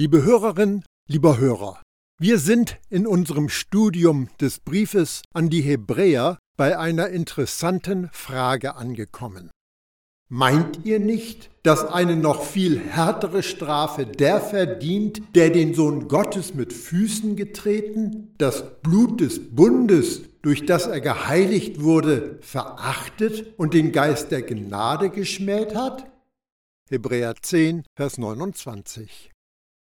Liebe Hörerin, lieber Hörer, wir sind in unserem Studium des Briefes an die Hebräer bei einer interessanten Frage angekommen. Meint ihr nicht, dass eine noch viel härtere Strafe der verdient, der den Sohn Gottes mit Füßen getreten, das Blut des Bundes, durch das er geheiligt wurde, verachtet und den Geist der Gnade geschmäht hat? Hebräer 10, Vers 29.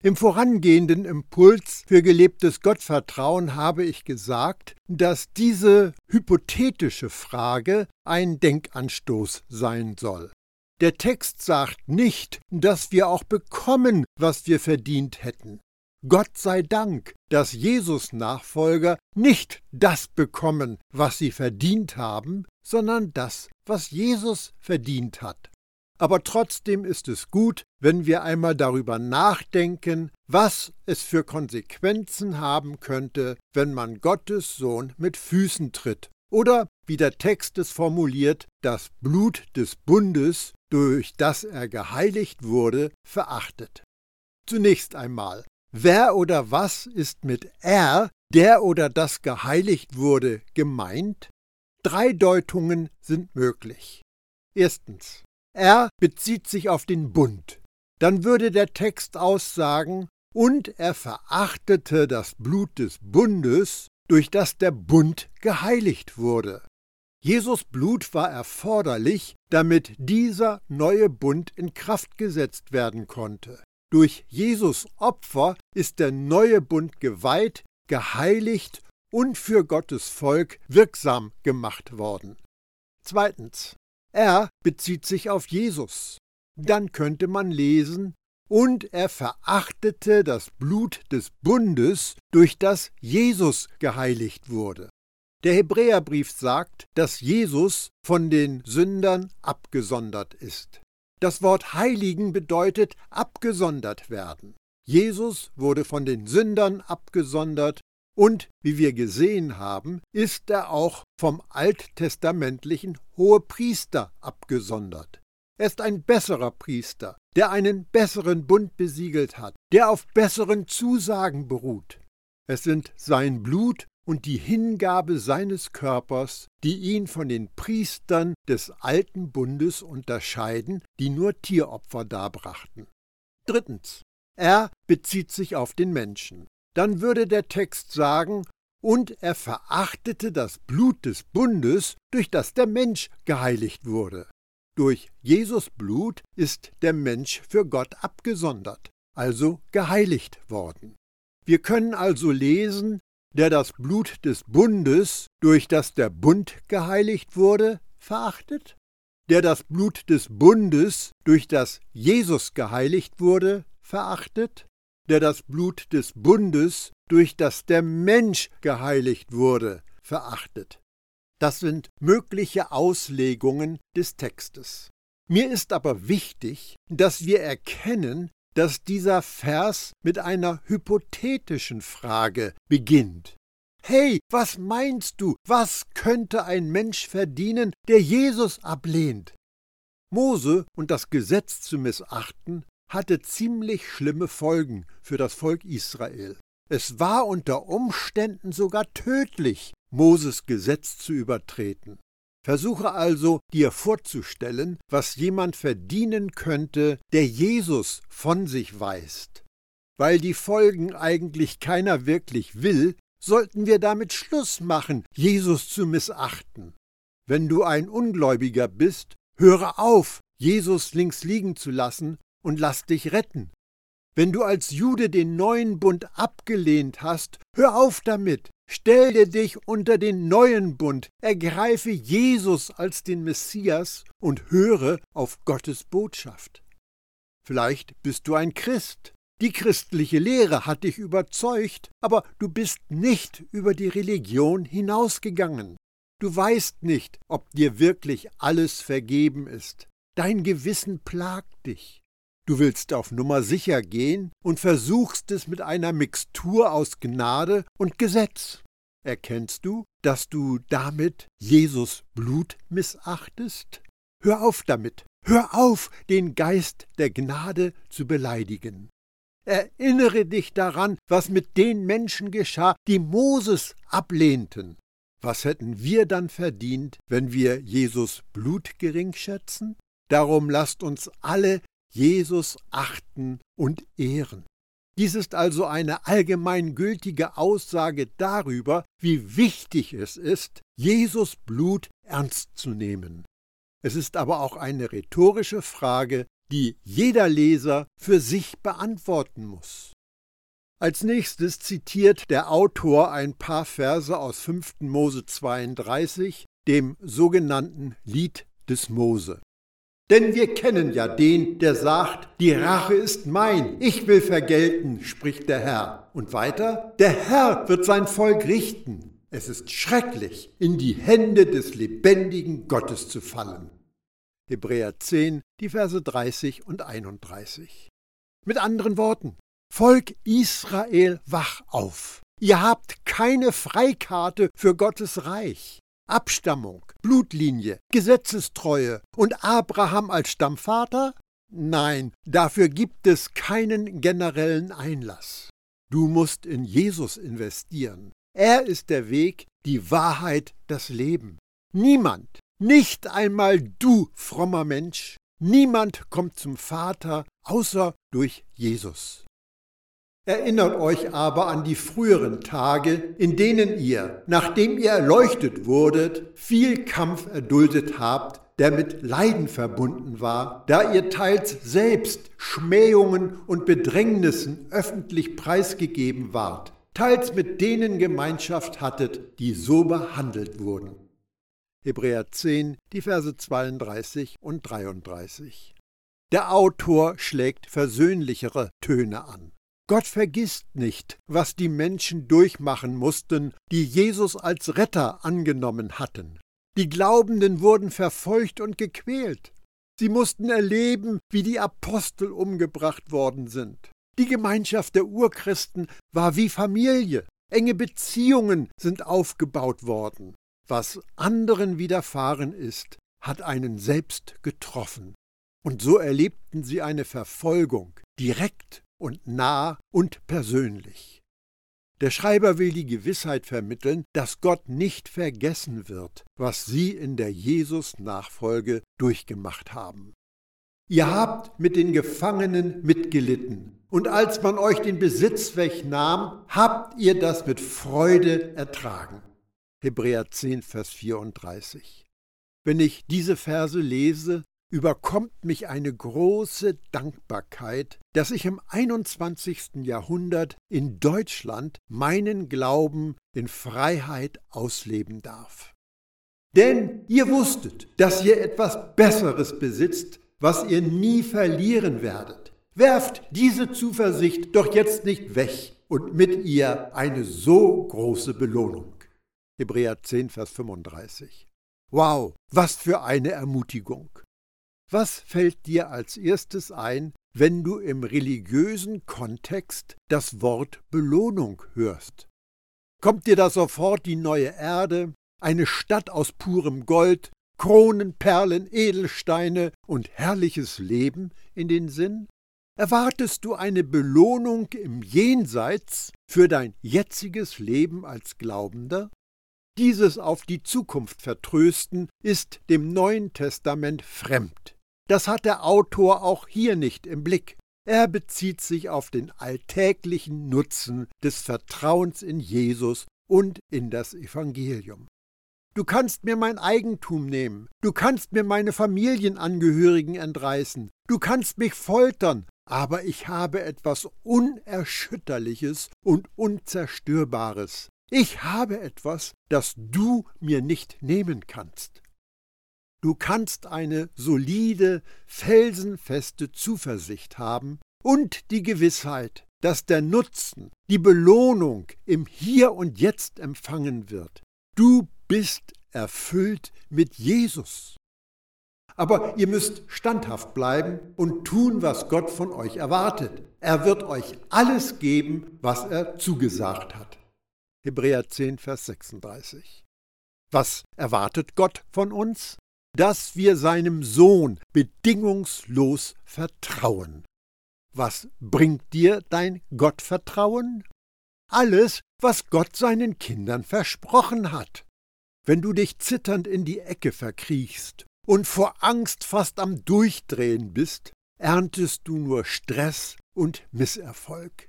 Im vorangehenden Impuls für gelebtes Gottvertrauen habe ich gesagt, dass diese hypothetische Frage ein Denkanstoß sein soll. Der Text sagt nicht, dass wir auch bekommen, was wir verdient hätten. Gott sei Dank, dass Jesus Nachfolger nicht das bekommen, was sie verdient haben, sondern das, was Jesus verdient hat. Aber trotzdem ist es gut, wenn wir einmal darüber nachdenken, was es für Konsequenzen haben könnte, wenn man Gottes Sohn mit Füßen tritt. Oder, wie der Text es formuliert, das Blut des Bundes, durch das er geheiligt wurde, verachtet. Zunächst einmal, wer oder was ist mit er, der oder das geheiligt wurde, gemeint? Drei Deutungen sind möglich. Erstens, er bezieht sich auf den Bund. Dann würde der Text aussagen, und er verachtete das Blut des Bundes, durch das der Bund geheiligt wurde. Jesus Blut war erforderlich, damit dieser neue Bund in Kraft gesetzt werden konnte. Durch Jesus Opfer ist der neue Bund geweiht, geheiligt und für Gottes Volk wirksam gemacht worden. Zweitens. Er bezieht sich auf Jesus. Dann könnte man lesen, und er verachtete das Blut des Bundes, durch das Jesus geheiligt wurde. Der Hebräerbrief sagt, dass Jesus von den Sündern abgesondert ist. Das Wort heiligen bedeutet abgesondert werden. Jesus wurde von den Sündern abgesondert und, wie wir gesehen haben, ist er auch vom alttestamentlichen Hohepriester abgesondert. Er ist ein besserer Priester, der einen besseren Bund besiegelt hat, der auf besseren Zusagen beruht. Es sind sein Blut und die Hingabe seines Körpers, die ihn von den Priestern des alten Bundes unterscheiden, die nur Tieropfer darbrachten. Drittens. Er bezieht sich auf den Menschen dann würde der Text sagen, und er verachtete das Blut des Bundes, durch das der Mensch geheiligt wurde. Durch Jesus Blut ist der Mensch für Gott abgesondert, also geheiligt worden. Wir können also lesen, der das Blut des Bundes, durch das der Bund geheiligt wurde, verachtet, der das Blut des Bundes, durch das Jesus geheiligt wurde, verachtet, der das Blut des Bundes, durch das der Mensch geheiligt wurde, verachtet. Das sind mögliche Auslegungen des Textes. Mir ist aber wichtig, dass wir erkennen, dass dieser Vers mit einer hypothetischen Frage beginnt. Hey, was meinst du, was könnte ein Mensch verdienen, der Jesus ablehnt? Mose und das Gesetz zu missachten hatte ziemlich schlimme Folgen für das Volk Israel. Es war unter Umständen sogar tödlich, Moses Gesetz zu übertreten. Versuche also dir vorzustellen, was jemand verdienen könnte, der Jesus von sich weist. Weil die Folgen eigentlich keiner wirklich will, sollten wir damit Schluss machen, Jesus zu missachten. Wenn du ein Ungläubiger bist, höre auf, Jesus links liegen zu lassen und lass dich retten. Wenn du als Jude den neuen Bund abgelehnt hast, hör auf damit. Stelle dich unter den neuen Bund, ergreife Jesus als den Messias und höre auf Gottes Botschaft. Vielleicht bist du ein Christ. Die christliche Lehre hat dich überzeugt, aber du bist nicht über die Religion hinausgegangen. Du weißt nicht, ob dir wirklich alles vergeben ist. Dein Gewissen plagt dich. Du willst auf Nummer sicher gehen und versuchst es mit einer Mixtur aus Gnade und Gesetz. Erkennst du, dass du damit Jesus Blut missachtest? Hör auf damit. Hör auf, den Geist der Gnade zu beleidigen. Erinnere dich daran, was mit den Menschen geschah, die Moses ablehnten. Was hätten wir dann verdient, wenn wir Jesus Blut gering schätzen? Darum lasst uns alle Jesus achten und ehren. Dies ist also eine allgemeingültige Aussage darüber, wie wichtig es ist, Jesus Blut ernst zu nehmen. Es ist aber auch eine rhetorische Frage, die jeder Leser für sich beantworten muss. Als nächstes zitiert der Autor ein paar Verse aus 5. Mose 32, dem sogenannten Lied des Mose. Denn wir kennen ja den, der sagt, die Rache ist mein, ich will vergelten, spricht der Herr. Und weiter, der Herr wird sein Volk richten. Es ist schrecklich, in die Hände des lebendigen Gottes zu fallen. Hebräer 10, die Verse 30 und 31. Mit anderen Worten, Volk Israel, wach auf. Ihr habt keine Freikarte für Gottes Reich. Abstammung, Blutlinie, Gesetzestreue und Abraham als Stammvater? Nein, dafür gibt es keinen generellen Einlass. Du musst in Jesus investieren. Er ist der Weg, die Wahrheit, das Leben. Niemand, nicht einmal du, frommer Mensch, niemand kommt zum Vater außer durch Jesus. Erinnert euch aber an die früheren Tage, in denen ihr, nachdem ihr erleuchtet wurdet, viel Kampf erduldet habt, der mit Leiden verbunden war, da ihr teils selbst Schmähungen und Bedrängnissen öffentlich preisgegeben wart, teils mit denen Gemeinschaft hattet, die so behandelt wurden. Hebräer 10, die Verse 32 und 33. Der Autor schlägt versöhnlichere Töne an. Gott vergisst nicht, was die Menschen durchmachen mussten, die Jesus als Retter angenommen hatten. Die Glaubenden wurden verfolgt und gequält. Sie mussten erleben, wie die Apostel umgebracht worden sind. Die Gemeinschaft der Urchristen war wie Familie. Enge Beziehungen sind aufgebaut worden. Was anderen widerfahren ist, hat einen selbst getroffen. Und so erlebten sie eine Verfolgung, direkt und nah und persönlich. Der Schreiber will die Gewissheit vermitteln, dass Gott nicht vergessen wird, was sie in der Jesus-Nachfolge durchgemacht haben. Ihr habt mit den Gefangenen mitgelitten, und als man euch den Besitz wegnahm, habt ihr das mit Freude ertragen. Hebräer 10, Vers 34. Wenn ich diese Verse lese, überkommt mich eine große Dankbarkeit, dass ich im 21. Jahrhundert in Deutschland meinen Glauben in Freiheit ausleben darf. Denn ihr wusstet, dass ihr etwas Besseres besitzt, was ihr nie verlieren werdet. Werft diese Zuversicht doch jetzt nicht weg und mit ihr eine so große Belohnung. Hebräer 10, Vers 35. Wow, was für eine Ermutigung. Was fällt dir als erstes ein, wenn du im religiösen Kontext das Wort Belohnung hörst? Kommt dir da sofort die neue Erde, eine Stadt aus purem Gold, Kronen, Perlen, Edelsteine und herrliches Leben in den Sinn? Erwartest du eine Belohnung im Jenseits für dein jetziges Leben als Glaubender? Dieses auf die Zukunft vertrösten ist dem Neuen Testament fremd. Das hat der Autor auch hier nicht im Blick. Er bezieht sich auf den alltäglichen Nutzen des Vertrauens in Jesus und in das Evangelium. Du kannst mir mein Eigentum nehmen, du kannst mir meine Familienangehörigen entreißen, du kannst mich foltern, aber ich habe etwas Unerschütterliches und Unzerstörbares, ich habe etwas, das du mir nicht nehmen kannst. Du kannst eine solide, felsenfeste Zuversicht haben und die Gewissheit, dass der Nutzen, die Belohnung im Hier und Jetzt empfangen wird. Du bist erfüllt mit Jesus. Aber ihr müsst standhaft bleiben und tun, was Gott von euch erwartet. Er wird euch alles geben, was er zugesagt hat. Hebräer 10, Vers 36. Was erwartet Gott von uns? Dass wir seinem Sohn bedingungslos vertrauen. was bringt dir dein Gottvertrauen? Alles, was Gott seinen Kindern versprochen hat. Wenn du dich zitternd in die Ecke verkriechst und vor Angst fast am Durchdrehen bist, erntest du nur Stress und Misserfolg.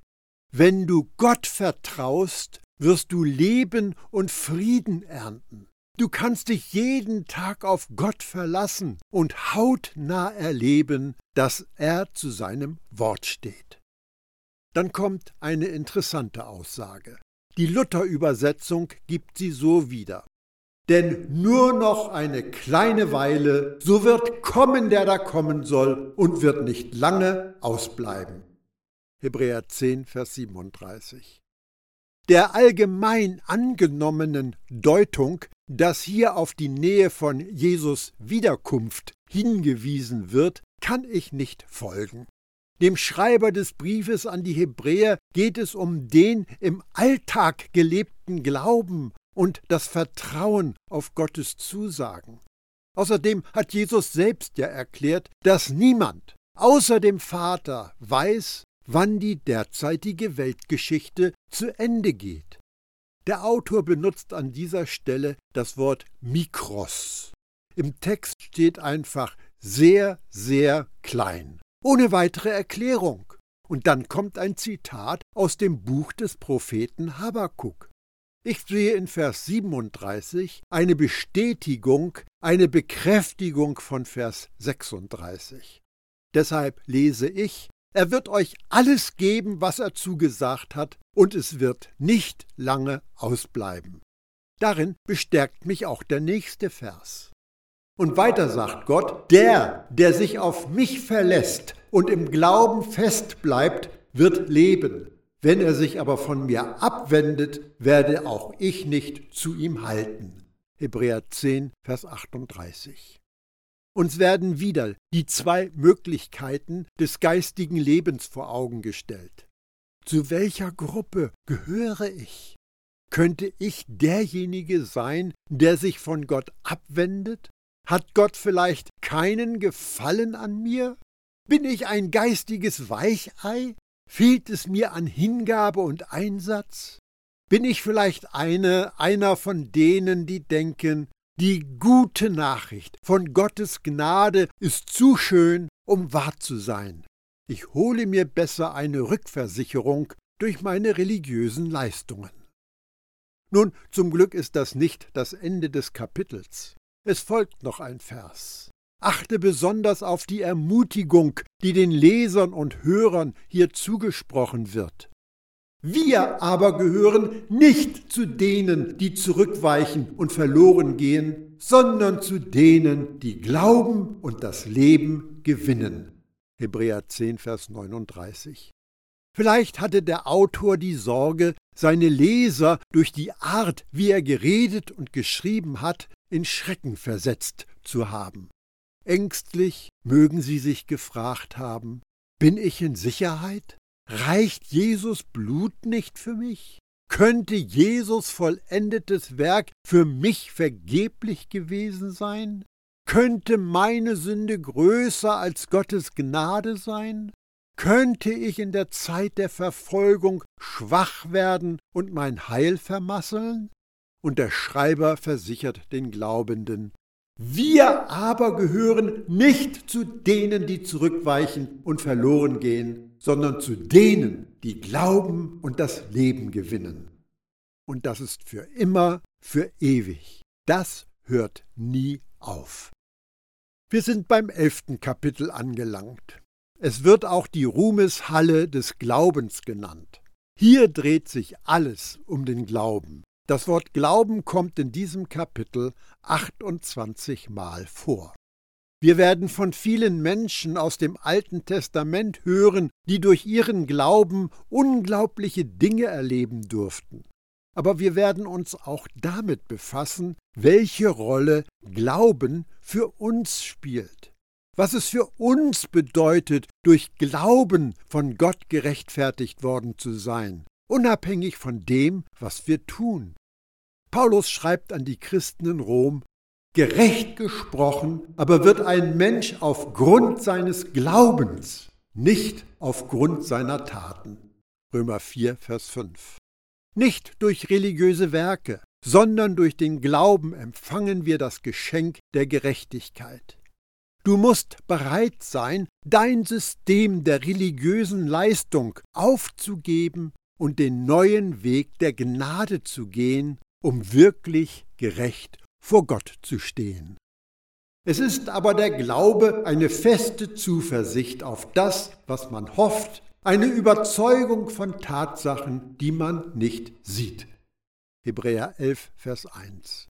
Wenn du Gott vertraust, wirst du Leben und Frieden ernten. Du kannst dich jeden Tag auf Gott verlassen und hautnah erleben, dass er zu seinem Wort steht. Dann kommt eine interessante Aussage. Die Luther-Übersetzung gibt sie so wieder. Denn nur noch eine kleine Weile, so wird kommen, der da kommen soll, und wird nicht lange ausbleiben. Hebräer 10, Vers 37. Der allgemein angenommenen Deutung, dass hier auf die Nähe von Jesus Wiederkunft hingewiesen wird, kann ich nicht folgen. Dem Schreiber des Briefes an die Hebräer geht es um den im Alltag gelebten Glauben und das Vertrauen auf Gottes Zusagen. Außerdem hat Jesus selbst ja erklärt, dass niemand außer dem Vater weiß, wann die derzeitige Weltgeschichte zu Ende geht. Der Autor benutzt an dieser Stelle das Wort Mikros. Im Text steht einfach sehr, sehr klein, ohne weitere Erklärung. Und dann kommt ein Zitat aus dem Buch des Propheten Habakuk. Ich sehe in Vers 37 eine Bestätigung, eine Bekräftigung von Vers 36. Deshalb lese ich er wird euch alles geben, was er zugesagt hat, und es wird nicht lange ausbleiben. Darin bestärkt mich auch der nächste Vers. Und weiter sagt Gott, der, der sich auf mich verlässt und im Glauben fest bleibt, wird leben. Wenn er sich aber von mir abwendet, werde auch ich nicht zu ihm halten. Hebräer 10, Vers 38. Uns werden wieder die zwei Möglichkeiten des geistigen Lebens vor Augen gestellt. Zu welcher Gruppe gehöre ich? Könnte ich derjenige sein, der sich von Gott abwendet? Hat Gott vielleicht keinen Gefallen an mir? Bin ich ein geistiges Weichei? Fehlt es mir an Hingabe und Einsatz? Bin ich vielleicht eine, einer von denen, die denken, die gute Nachricht von Gottes Gnade ist zu schön, um wahr zu sein. Ich hole mir besser eine Rückversicherung durch meine religiösen Leistungen. Nun, zum Glück ist das nicht das Ende des Kapitels. Es folgt noch ein Vers. Achte besonders auf die Ermutigung, die den Lesern und Hörern hier zugesprochen wird. Wir aber gehören nicht zu denen, die zurückweichen und verloren gehen, sondern zu denen, die glauben und das Leben gewinnen. Hebräer 10, Vers 39. Vielleicht hatte der Autor die Sorge, seine Leser durch die Art, wie er geredet und geschrieben hat, in Schrecken versetzt zu haben. Ängstlich mögen sie sich gefragt haben, bin ich in Sicherheit? Reicht Jesus Blut nicht für mich? Könnte Jesus vollendetes Werk für mich vergeblich gewesen sein? Könnte meine Sünde größer als Gottes Gnade sein? Könnte ich in der Zeit der Verfolgung schwach werden und mein Heil vermasseln? Und der Schreiber versichert den Glaubenden, wir aber gehören nicht zu denen, die zurückweichen und verloren gehen, sondern zu denen, die glauben und das Leben gewinnen. Und das ist für immer, für ewig. Das hört nie auf. Wir sind beim elften Kapitel angelangt. Es wird auch die Ruhmeshalle des Glaubens genannt. Hier dreht sich alles um den Glauben. Das Wort Glauben kommt in diesem Kapitel 28 Mal vor. Wir werden von vielen Menschen aus dem Alten Testament hören, die durch ihren Glauben unglaubliche Dinge erleben durften. Aber wir werden uns auch damit befassen, welche Rolle Glauben für uns spielt. Was es für uns bedeutet, durch Glauben von Gott gerechtfertigt worden zu sein, unabhängig von dem, was wir tun. Paulus schreibt an die Christen in Rom, Gerecht gesprochen, aber wird ein Mensch aufgrund seines Glaubens nicht aufgrund seiner Taten. Römer 4, Vers 5. Nicht durch religiöse Werke, sondern durch den Glauben empfangen wir das Geschenk der Gerechtigkeit. Du musst bereit sein, dein System der religiösen Leistung aufzugeben und den neuen Weg der Gnade zu gehen, um wirklich gerecht vor Gott zu stehen. Es ist aber der Glaube eine feste Zuversicht auf das, was man hofft, eine Überzeugung von Tatsachen, die man nicht sieht. Hebräer 11, Vers 1.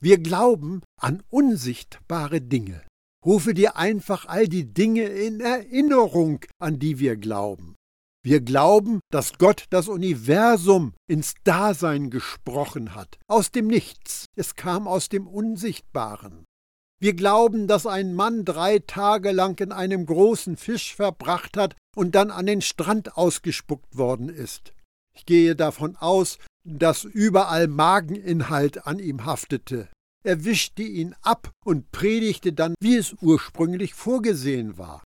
Wir glauben an unsichtbare Dinge. Rufe dir einfach all die Dinge in Erinnerung, an die wir glauben. Wir glauben, dass Gott das Universum ins Dasein gesprochen hat, aus dem Nichts. Es kam aus dem Unsichtbaren. Wir glauben, dass ein Mann drei Tage lang in einem großen Fisch verbracht hat und dann an den Strand ausgespuckt worden ist. Ich gehe davon aus, dass überall Mageninhalt an ihm haftete. Er wischte ihn ab und predigte dann, wie es ursprünglich vorgesehen war.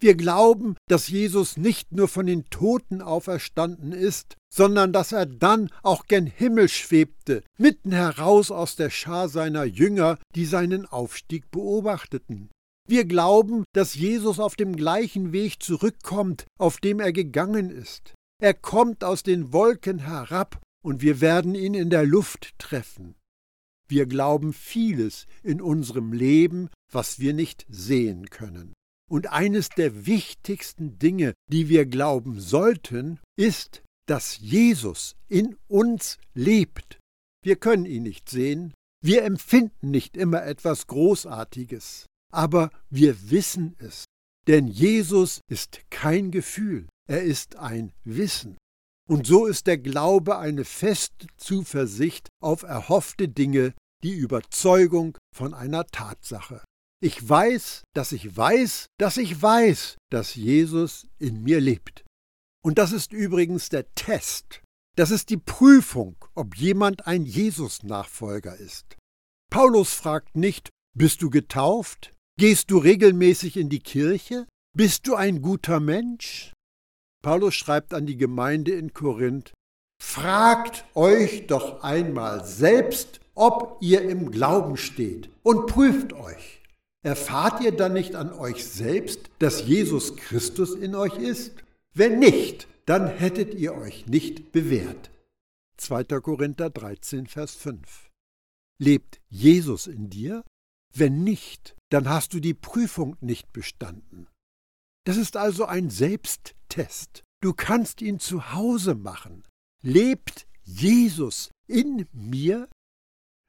Wir glauben, dass Jesus nicht nur von den Toten auferstanden ist, sondern dass er dann auch gen Himmel schwebte, mitten heraus aus der Schar seiner Jünger, die seinen Aufstieg beobachteten. Wir glauben, dass Jesus auf dem gleichen Weg zurückkommt, auf dem er gegangen ist. Er kommt aus den Wolken herab, und wir werden ihn in der Luft treffen. Wir glauben vieles in unserem Leben, was wir nicht sehen können. Und eines der wichtigsten Dinge, die wir glauben sollten, ist, dass Jesus in uns lebt. Wir können ihn nicht sehen, wir empfinden nicht immer etwas Großartiges, aber wir wissen es. Denn Jesus ist kein Gefühl, er ist ein Wissen. Und so ist der Glaube eine feste Zuversicht auf erhoffte Dinge, die Überzeugung von einer Tatsache. Ich weiß, dass ich weiß, dass ich weiß, dass Jesus in mir lebt. Und das ist übrigens der Test. Das ist die Prüfung, ob jemand ein Jesus-Nachfolger ist. Paulus fragt nicht, bist du getauft? Gehst du regelmäßig in die Kirche? Bist du ein guter Mensch? Paulus schreibt an die Gemeinde in Korinth, Fragt euch doch einmal selbst, ob ihr im Glauben steht und prüft euch. Erfahrt ihr dann nicht an euch selbst, dass Jesus Christus in euch ist? Wenn nicht, dann hättet ihr euch nicht bewährt. 2. Korinther 13, Vers 5. Lebt Jesus in dir? Wenn nicht, dann hast du die Prüfung nicht bestanden. Das ist also ein Selbsttest. Du kannst ihn zu Hause machen. Lebt Jesus in mir?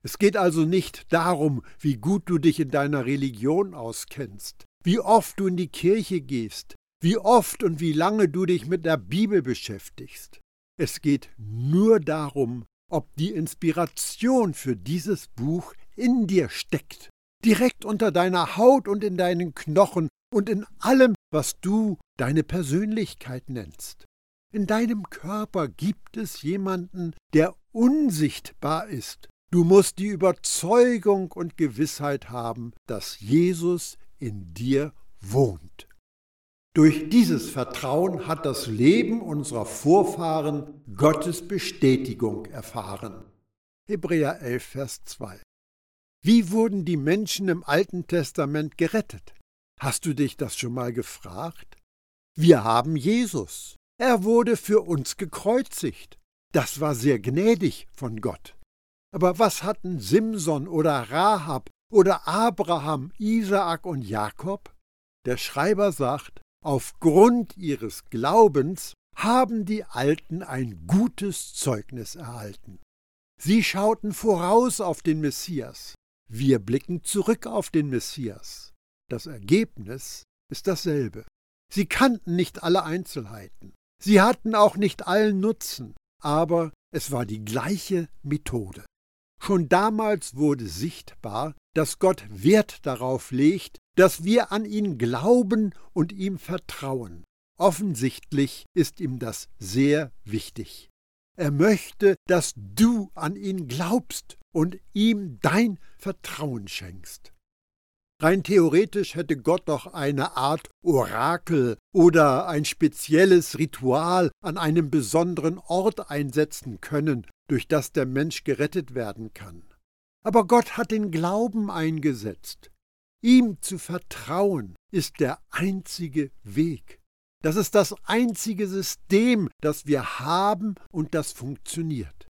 Es geht also nicht darum, wie gut du dich in deiner Religion auskennst, wie oft du in die Kirche gehst, wie oft und wie lange du dich mit der Bibel beschäftigst. Es geht nur darum, ob die Inspiration für dieses Buch in dir steckt, direkt unter deiner Haut und in deinen Knochen und in allem, was du deine Persönlichkeit nennst. In deinem Körper gibt es jemanden, der unsichtbar ist. Du musst die Überzeugung und Gewissheit haben, dass Jesus in dir wohnt. Durch dieses Vertrauen hat das Leben unserer Vorfahren Gottes Bestätigung erfahren. Hebräer 11, Vers 2. Wie wurden die Menschen im Alten Testament gerettet? Hast du dich das schon mal gefragt? Wir haben Jesus. Er wurde für uns gekreuzigt. Das war sehr gnädig von Gott. Aber was hatten Simson oder Rahab oder Abraham, Isaak und Jakob? Der Schreiber sagt, aufgrund ihres Glaubens haben die Alten ein gutes Zeugnis erhalten. Sie schauten voraus auf den Messias. Wir blicken zurück auf den Messias. Das Ergebnis ist dasselbe. Sie kannten nicht alle Einzelheiten. Sie hatten auch nicht allen Nutzen, aber es war die gleiche Methode. Schon damals wurde sichtbar, dass Gott Wert darauf legt, dass wir an ihn glauben und ihm vertrauen. Offensichtlich ist ihm das sehr wichtig. Er möchte, dass du an ihn glaubst und ihm dein Vertrauen schenkst. Rein theoretisch hätte Gott doch eine Art Orakel oder ein spezielles Ritual an einem besonderen Ort einsetzen können, durch das der Mensch gerettet werden kann. Aber Gott hat den Glauben eingesetzt. Ihm zu vertrauen ist der einzige Weg. Das ist das einzige System, das wir haben und das funktioniert.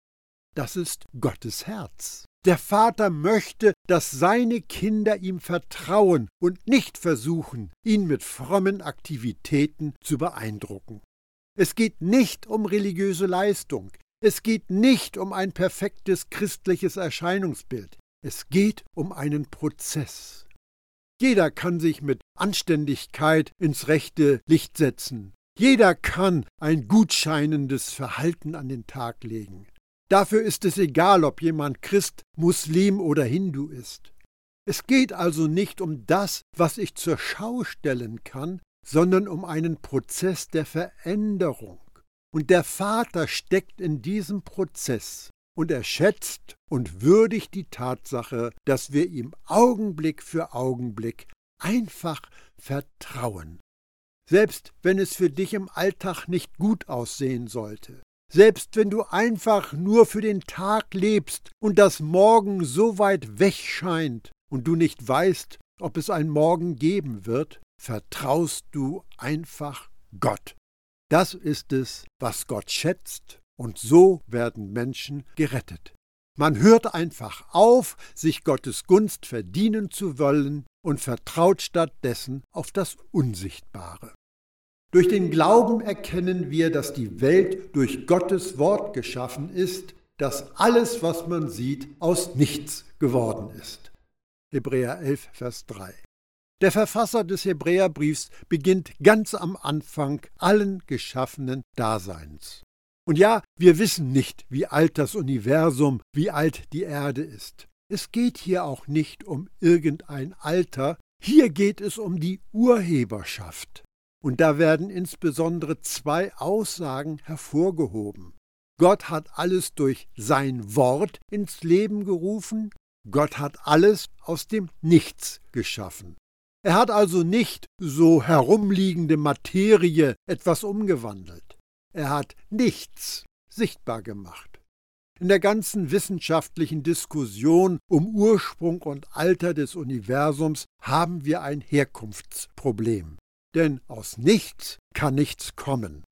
Das ist Gottes Herz. Der Vater möchte, dass seine Kinder ihm vertrauen und nicht versuchen, ihn mit frommen Aktivitäten zu beeindrucken. Es geht nicht um religiöse Leistung, es geht nicht um ein perfektes christliches Erscheinungsbild, es geht um einen Prozess. Jeder kann sich mit Anständigkeit ins rechte Licht setzen. Jeder kann ein gutscheinendes Verhalten an den Tag legen. Dafür ist es egal, ob jemand Christ, Muslim oder Hindu ist. Es geht also nicht um das, was ich zur Schau stellen kann, sondern um einen Prozess der Veränderung. Und der Vater steckt in diesem Prozess und er schätzt und würdigt die Tatsache, dass wir ihm Augenblick für Augenblick einfach vertrauen. Selbst wenn es für dich im Alltag nicht gut aussehen sollte, selbst wenn du einfach nur für den Tag lebst und das Morgen so weit weg scheint und du nicht weißt, ob es ein Morgen geben wird, vertraust du einfach Gott. Das ist es, was Gott schätzt, und so werden Menschen gerettet. Man hört einfach auf, sich Gottes Gunst verdienen zu wollen und vertraut stattdessen auf das Unsichtbare. Durch den Glauben erkennen wir, dass die Welt durch Gottes Wort geschaffen ist, dass alles, was man sieht, aus nichts geworden ist. Hebräer 11, Vers 3. Der Verfasser des Hebräerbriefs beginnt ganz am Anfang allen geschaffenen Daseins. Und ja, wir wissen nicht, wie alt das Universum, wie alt die Erde ist. Es geht hier auch nicht um irgendein Alter, hier geht es um die Urheberschaft. Und da werden insbesondere zwei Aussagen hervorgehoben. Gott hat alles durch sein Wort ins Leben gerufen, Gott hat alles aus dem Nichts geschaffen. Er hat also nicht so herumliegende Materie etwas umgewandelt. Er hat nichts sichtbar gemacht. In der ganzen wissenschaftlichen Diskussion um Ursprung und Alter des Universums haben wir ein Herkunftsproblem denn aus nichts kann nichts kommen.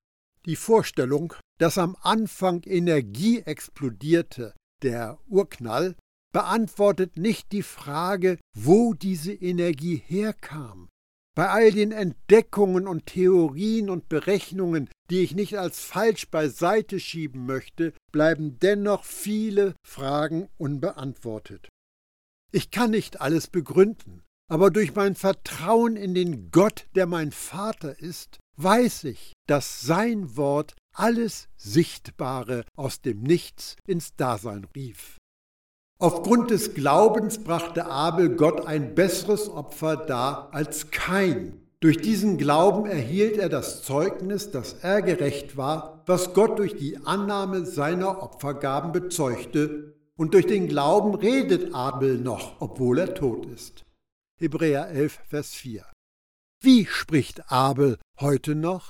Die Vorstellung, dass am Anfang Energie explodierte, der Urknall, beantwortet nicht die Frage, wo diese Energie herkam. Bei all den Entdeckungen und Theorien und Berechnungen, die ich nicht als falsch beiseite schieben möchte, bleiben dennoch viele Fragen unbeantwortet. Ich kann nicht alles begründen, aber durch mein Vertrauen in den Gott, der mein Vater ist, weiß ich, dass sein Wort alles Sichtbare aus dem Nichts ins Dasein rief. Aufgrund des Glaubens brachte Abel Gott ein besseres Opfer dar als kein. Durch diesen Glauben erhielt er das Zeugnis, dass er gerecht war, was Gott durch die Annahme seiner Opfergaben bezeugte, und durch den Glauben redet Abel noch, obwohl er tot ist. Hebräer 11, Vers 4. Wie spricht Abel heute noch?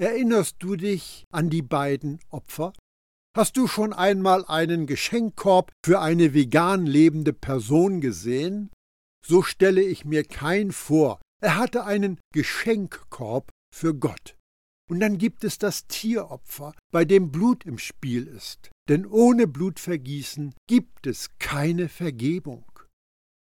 Erinnerst du dich an die beiden Opfer? Hast du schon einmal einen Geschenkkorb für eine vegan lebende Person gesehen? So stelle ich mir kein vor. Er hatte einen Geschenkkorb für Gott. Und dann gibt es das Tieropfer, bei dem Blut im Spiel ist. Denn ohne Blutvergießen gibt es keine Vergebung.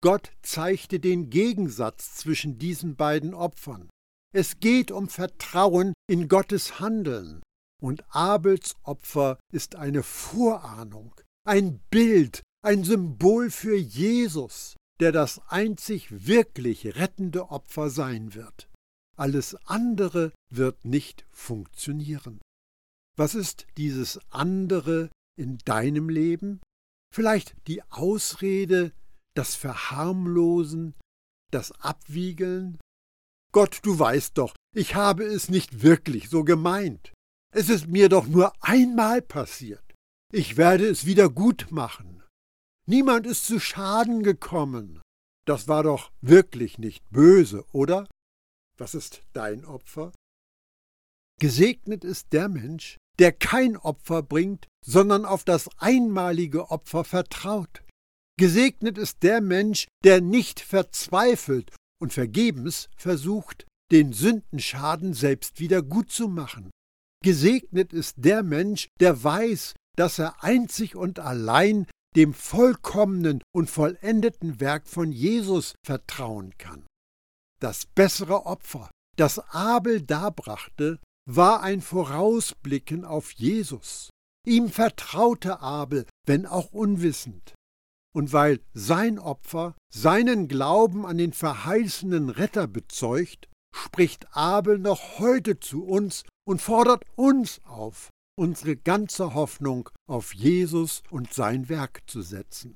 Gott zeigte den Gegensatz zwischen diesen beiden Opfern. Es geht um Vertrauen in Gottes Handeln. Und Abels Opfer ist eine Vorahnung, ein Bild, ein Symbol für Jesus, der das einzig wirklich rettende Opfer sein wird. Alles andere wird nicht funktionieren. Was ist dieses andere in deinem Leben? Vielleicht die Ausrede, das Verharmlosen, das Abwiegeln? Gott, du weißt doch, ich habe es nicht wirklich so gemeint. Es ist mir doch nur einmal passiert. Ich werde es wieder gut machen. Niemand ist zu Schaden gekommen. Das war doch wirklich nicht böse, oder? Was ist dein Opfer? Gesegnet ist der Mensch, der kein Opfer bringt, sondern auf das einmalige Opfer vertraut. Gesegnet ist der Mensch, der nicht verzweifelt und vergebens versucht, den Sündenschaden selbst wieder gut zu machen. Gesegnet ist der Mensch, der weiß, dass er einzig und allein dem vollkommenen und vollendeten Werk von Jesus vertrauen kann. Das bessere Opfer, das Abel darbrachte, war ein Vorausblicken auf Jesus. Ihm vertraute Abel, wenn auch unwissend. Und weil sein Opfer seinen Glauben an den verheißenen Retter bezeugt, spricht Abel noch heute zu uns und fordert uns auf, unsere ganze Hoffnung auf Jesus und sein Werk zu setzen.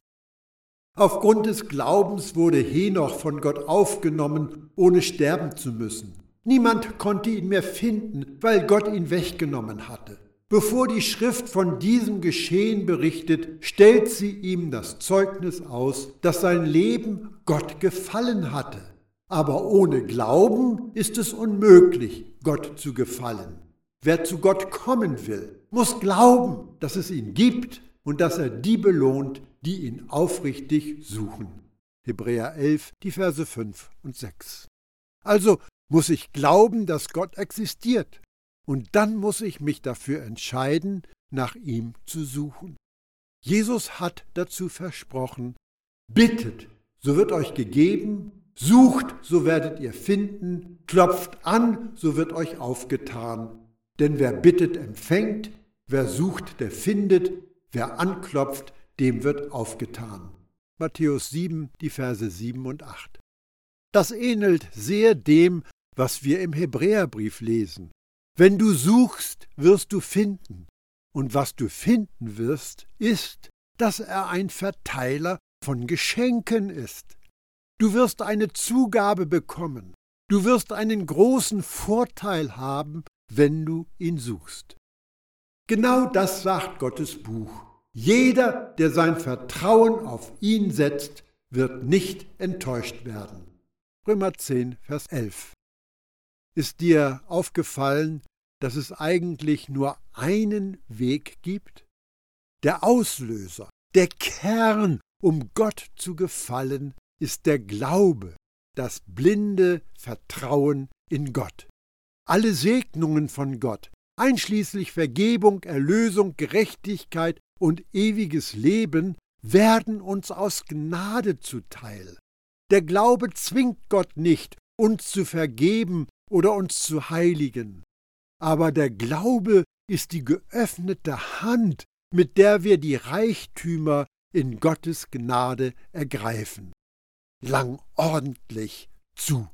Aufgrund des Glaubens wurde Henoch von Gott aufgenommen, ohne sterben zu müssen. Niemand konnte ihn mehr finden, weil Gott ihn weggenommen hatte. Bevor die Schrift von diesem Geschehen berichtet, stellt sie ihm das Zeugnis aus, dass sein Leben Gott gefallen hatte. Aber ohne Glauben ist es unmöglich, Gott zu gefallen. Wer zu Gott kommen will, muss glauben, dass es ihn gibt und dass er die belohnt, die ihn aufrichtig suchen. Hebräer 11, die Verse 5 und 6. Also muss ich glauben, dass Gott existiert. Und dann muss ich mich dafür entscheiden, nach ihm zu suchen. Jesus hat dazu versprochen, bittet, so wird euch gegeben, sucht, so werdet ihr finden, klopft an, so wird euch aufgetan. Denn wer bittet, empfängt, wer sucht, der findet, wer anklopft, dem wird aufgetan. Matthäus 7, die Verse 7 und 8. Das ähnelt sehr dem, was wir im Hebräerbrief lesen. Wenn du suchst, wirst du finden. Und was du finden wirst, ist, dass er ein Verteiler von Geschenken ist. Du wirst eine Zugabe bekommen. Du wirst einen großen Vorteil haben, wenn du ihn suchst. Genau das sagt Gottes Buch. Jeder, der sein Vertrauen auf ihn setzt, wird nicht enttäuscht werden. Römer 10, Vers 11. Ist dir aufgefallen, dass es eigentlich nur einen Weg gibt? Der Auslöser, der Kern, um Gott zu gefallen, ist der Glaube, das blinde Vertrauen in Gott. Alle Segnungen von Gott, einschließlich Vergebung, Erlösung, Gerechtigkeit und ewiges Leben, werden uns aus Gnade zuteil. Der Glaube zwingt Gott nicht, uns zu vergeben oder uns zu heiligen. Aber der Glaube ist die geöffnete Hand, mit der wir die Reichtümer in Gottes Gnade ergreifen. Lang ordentlich zu.